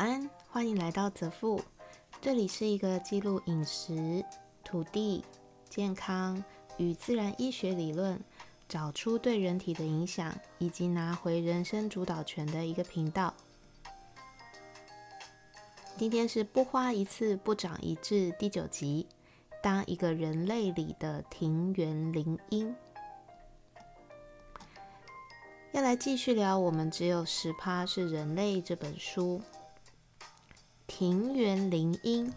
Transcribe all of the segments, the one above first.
安，欢迎来到泽富。这里是一个记录饮食、土地、健康与自然医学理论，找出对人体的影响，以及拿回人生主导权的一个频道。今天是不花一次不长一智第九集。当一个人类里的庭园林荫，要来继续聊我们只有十趴是人类这本书。平原林荫，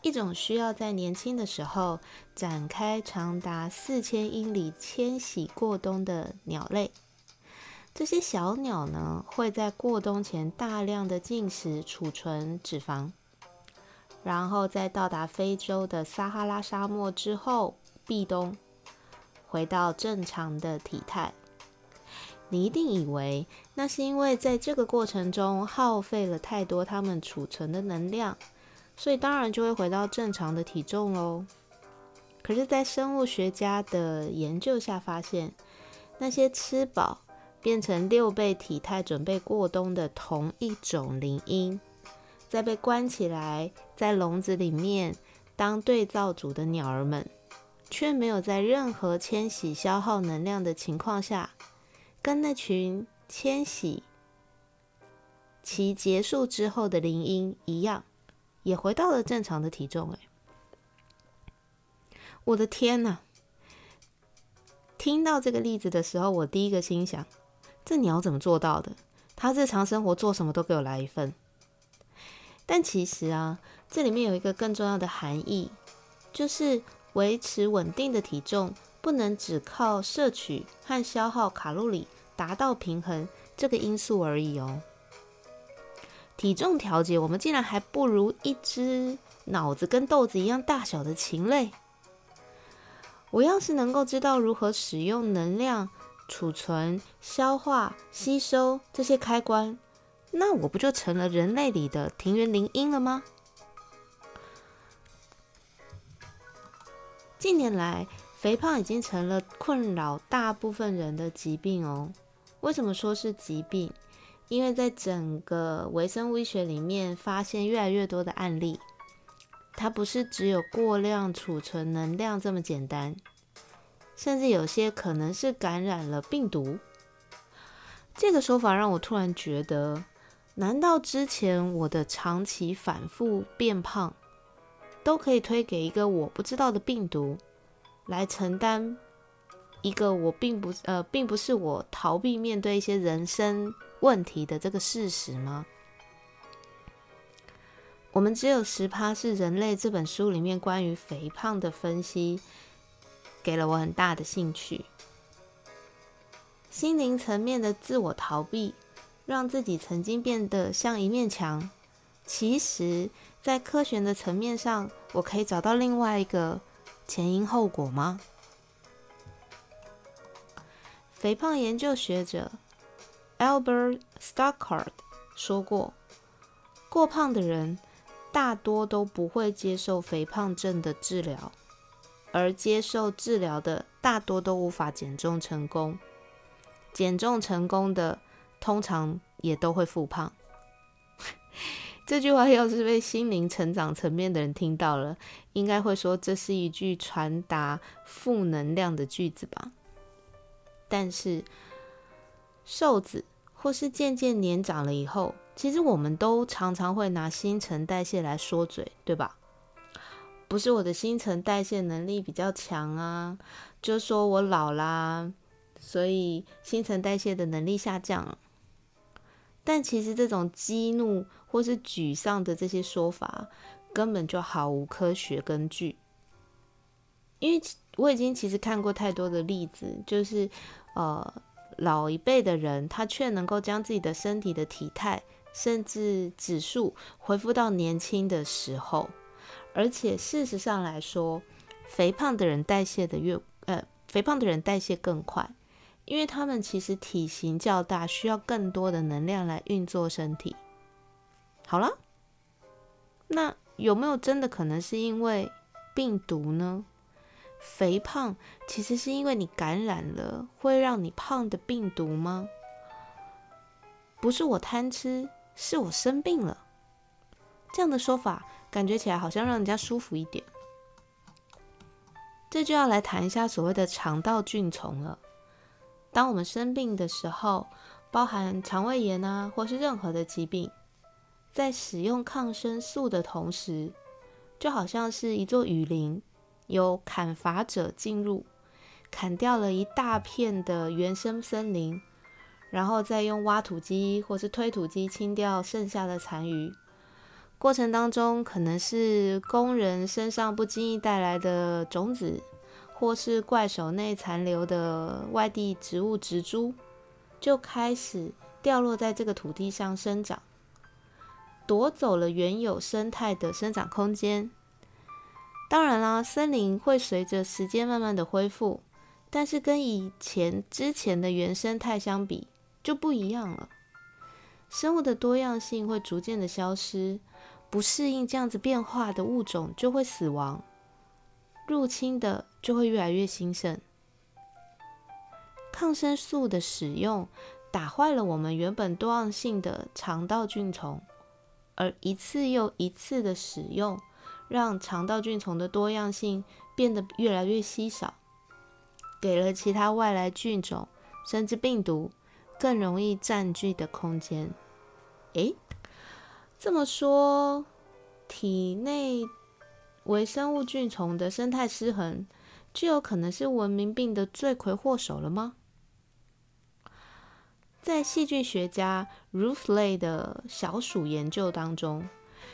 一种需要在年轻的时候展开长达四千英里迁徙过冬的鸟类。这些小鸟呢，会在过冬前大量的进食储存脂肪。然后在到达非洲的撒哈拉沙漠之后，避冬，回到正常的体态。你一定以为那是因为在这个过程中耗费了太多他们储存的能量，所以当然就会回到正常的体重喽。可是，在生物学家的研究下发现，那些吃饱变成六倍体态准备过冬的同一种灵鹰。在被关起来在笼子里面当对照组的鸟儿们，却没有在任何迁徙消耗能量的情况下，跟那群迁徙其结束之后的林鹰一样，也回到了正常的体重。哎，我的天哪！听到这个例子的时候，我第一个心想：这鸟怎么做到的？它日常生活做什么都给我来一份。但其实啊，这里面有一个更重要的含义，就是维持稳定的体重不能只靠摄取和消耗卡路里达到平衡这个因素而已哦。体重调节，我们竟然还不如一只脑子跟豆子一样大小的禽类。我要是能够知道如何使用能量储存、消化、吸收这些开关。那我不就成了人类里的庭园灵鹰了吗？近年来，肥胖已经成了困扰大部分人的疾病哦。为什么说是疾病？因为在整个微生物医学里面，发现越来越多的案例，它不是只有过量储存能量这么简单，甚至有些可能是感染了病毒。这个说法让我突然觉得。难道之前我的长期反复变胖，都可以推给一个我不知道的病毒来承担一个我并不呃并不是我逃避面对一些人生问题的这个事实吗？我们只有十趴是人类这本书里面关于肥胖的分析，给了我很大的兴趣，心灵层面的自我逃避。让自己曾经变得像一面墙，其实，在科学的层面上，我可以找到另外一个前因后果吗？肥胖研究学者 Albert Stockard 说过，过胖的人大多都不会接受肥胖症的治疗，而接受治疗的大多都无法减重成功，减重成功的。通常也都会复胖。这句话要是被心灵成长层面的人听到了，应该会说这是一句传达负能量的句子吧。但是瘦子或是渐渐年长了以后，其实我们都常常会拿新陈代谢来说嘴，对吧？不是我的新陈代谢能力比较强啊，就说我老啦，所以新陈代谢的能力下降。但其实这种激怒或是沮丧的这些说法，根本就毫无科学根据。因为我已经其实看过太多的例子，就是呃老一辈的人，他却能够将自己的身体的体态甚至指数恢复到年轻的时候，而且事实上来说，肥胖的人代谢的越呃肥胖的人代谢更快。因为他们其实体型较大，需要更多的能量来运作身体。好了，那有没有真的可能是因为病毒呢？肥胖其实是因为你感染了会让你胖的病毒吗？不是我贪吃，是我生病了，这样的说法感觉起来好像让人家舒服一点。这就要来谈一下所谓的肠道菌丛了。当我们生病的时候，包含肠胃炎啊，或是任何的疾病，在使用抗生素的同时，就好像是一座雨林，有砍伐者进入，砍掉了一大片的原生森林，然后再用挖土机或是推土机清掉剩下的残余。过程当中，可能是工人身上不经意带来的种子，或是怪手内残留的外地植物植株，就开始掉落在这个土地上生长，夺走了原有生态的生长空间。当然啦，森林会随着时间慢慢的恢复，但是跟以前之前的原生态相比就不一样了，生物的多样性会逐渐的消失。不适应这样子变化的物种就会死亡，入侵的就会越来越兴盛。抗生素的使用打坏了我们原本多样性的肠道菌丛，而一次又一次的使用，让肠道菌丛的多样性变得越来越稀少，给了其他外来菌种甚至病毒更容易占据的空间。诶。这么说，体内微生物菌丛的生态失衡，就有可能是文明病的罪魁祸首了吗？在细菌学家 Ruth Lay 的小鼠研究当中，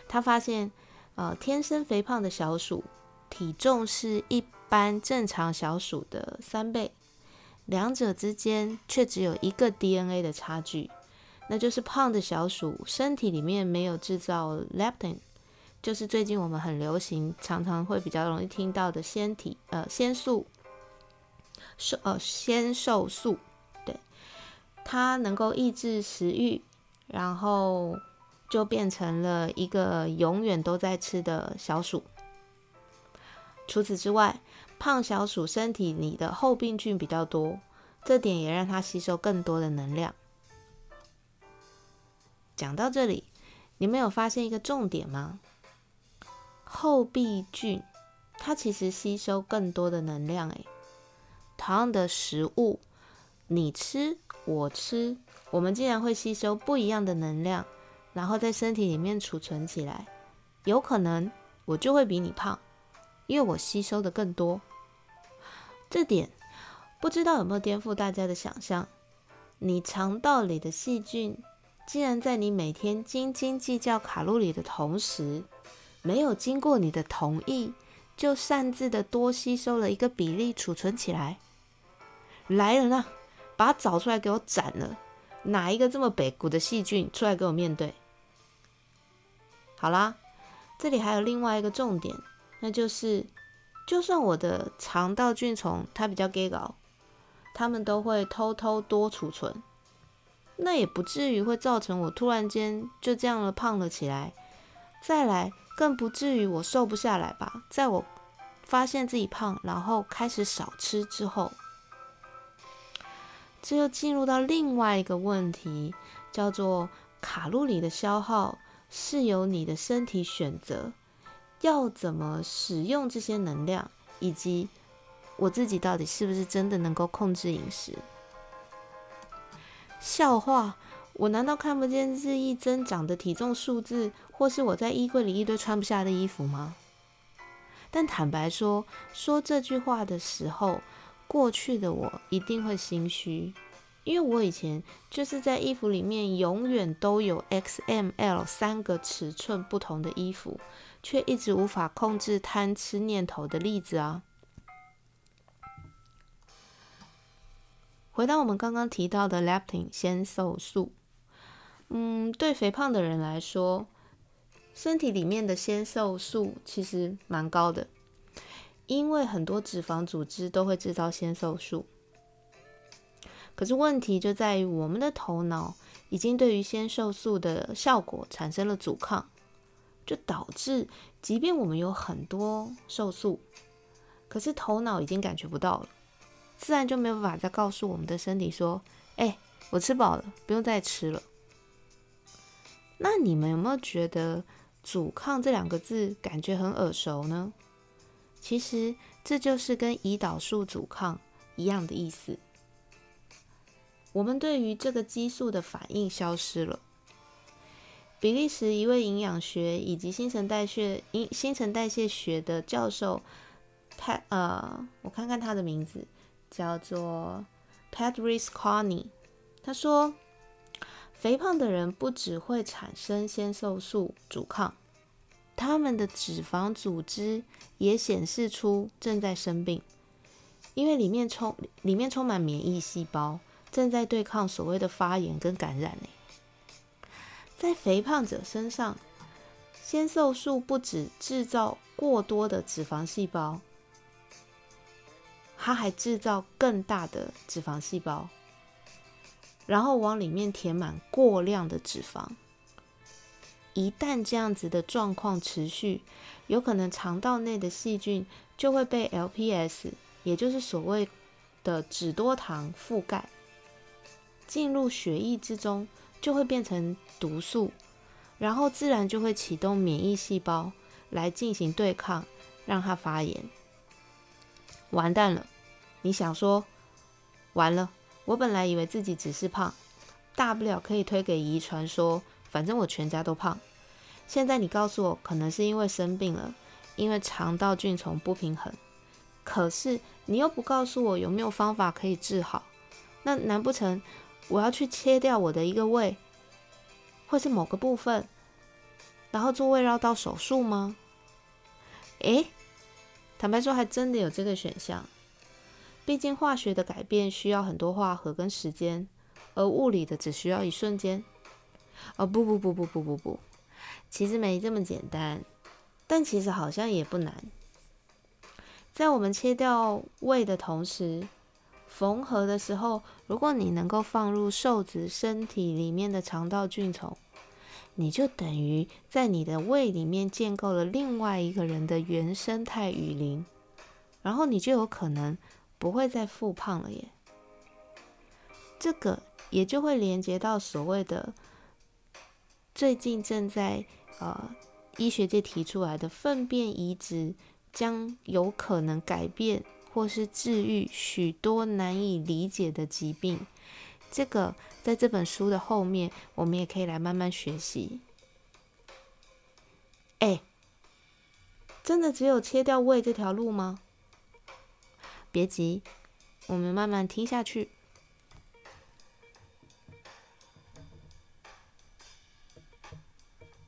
他发现，呃，天生肥胖的小鼠体重是一般正常小鼠的三倍，两者之间却只有一个 DNA 的差距。那就是胖的小鼠身体里面没有制造 leptin，就是最近我们很流行，常常会比较容易听到的纤体呃纤素，瘦呃纤瘦素，对，它能够抑制食欲，然后就变成了一个永远都在吃的小鼠。除此之外，胖小鼠身体里的后病菌比较多，这点也让它吸收更多的能量。讲到这里，你们有发现一个重点吗？后壁菌它其实吸收更多的能量。诶，同样的食物，你吃我吃，我们竟然会吸收不一样的能量，然后在身体里面储存起来。有可能我就会比你胖，因为我吸收的更多。这点不知道有没有颠覆大家的想象？你肠道里的细菌。竟然在你每天斤斤计较卡路里的同时，没有经过你的同意，就擅自的多吸收了一个比例储存起来，来人啊，把它找出来给我斩了！哪一个这么北古的细菌出来给我面对？好啦，这里还有另外一个重点，那就是，就算我的肠道菌虫它比较 gay 搞，它们都会偷偷多储存。那也不至于会造成我突然间就这样了胖了起来，再来更不至于我瘦不下来吧？在我发现自己胖，然后开始少吃之后，这又进入到另外一个问题，叫做卡路里的消耗是由你的身体选择要怎么使用这些能量，以及我自己到底是不是真的能够控制饮食。笑话，我难道看不见日益增长的体重数字，或是我在衣柜里一堆穿不下的衣服吗？但坦白说，说这句话的时候，过去的我一定会心虚，因为我以前就是在衣服里面永远都有 X、M、L 三个尺寸不同的衣服，却一直无法控制贪吃念头的例子啊。回到我们刚刚提到的 leptin 纤瘦素，嗯，对肥胖的人来说，身体里面的纤瘦素其实蛮高的，因为很多脂肪组织都会制造纤瘦素。可是问题就在于我们的头脑已经对于纤瘦素的效果产生了阻抗，就导致即便我们有很多瘦素，可是头脑已经感觉不到了。自然就没有办法再告诉我们的身体说：“哎，我吃饱了，不用再吃了。”那你们有没有觉得阻抗这两个字感觉很耳熟呢？其实这就是跟胰岛素阻抗一样的意思。我们对于这个激素的反应消失了。比利时一位营养学以及新陈代谢、新新陈代谢学的教授他呃，我看看他的名字叫做 Patrice Carney，他说。肥胖的人不只会产生纤瘦素阻抗，他们的脂肪组织也显示出正在生病，因为里面充里面充满免疫细胞，正在对抗所谓的发炎跟感染呢。在肥胖者身上，纤瘦素不止制造过多的脂肪细胞，它还制造更大的脂肪细胞。然后往里面填满过量的脂肪，一旦这样子的状况持续，有可能肠道内的细菌就会被 LPS，也就是所谓的脂多糖覆盖，进入血液之中就会变成毒素，然后自然就会启动免疫细胞来进行对抗，让它发炎。完蛋了，你想说完了？我本来以为自己只是胖，大不了可以推给遗传，说反正我全家都胖。现在你告诉我，可能是因为生病了，因为肠道菌虫不平衡。可是你又不告诉我有没有方法可以治好，那难不成我要去切掉我的一个胃，或是某个部分，然后做胃绕道手术吗？诶，坦白说，还真的有这个选项。毕竟化学的改变需要很多化合跟时间，而物理的只需要一瞬间。哦不不不不不不不，其实没这么简单，但其实好像也不难。在我们切掉胃的同时，缝合的时候，如果你能够放入瘦子身体里面的肠道菌虫，你就等于在你的胃里面建构了另外一个人的原生态雨林，然后你就有可能。不会再复胖了耶，这个也就会连接到所谓的最近正在呃医学界提出来的粪便移植，将有可能改变或是治愈许多难以理解的疾病。这个在这本书的后面，我们也可以来慢慢学习。哎，真的只有切掉胃这条路吗？别急，我们慢慢听下去。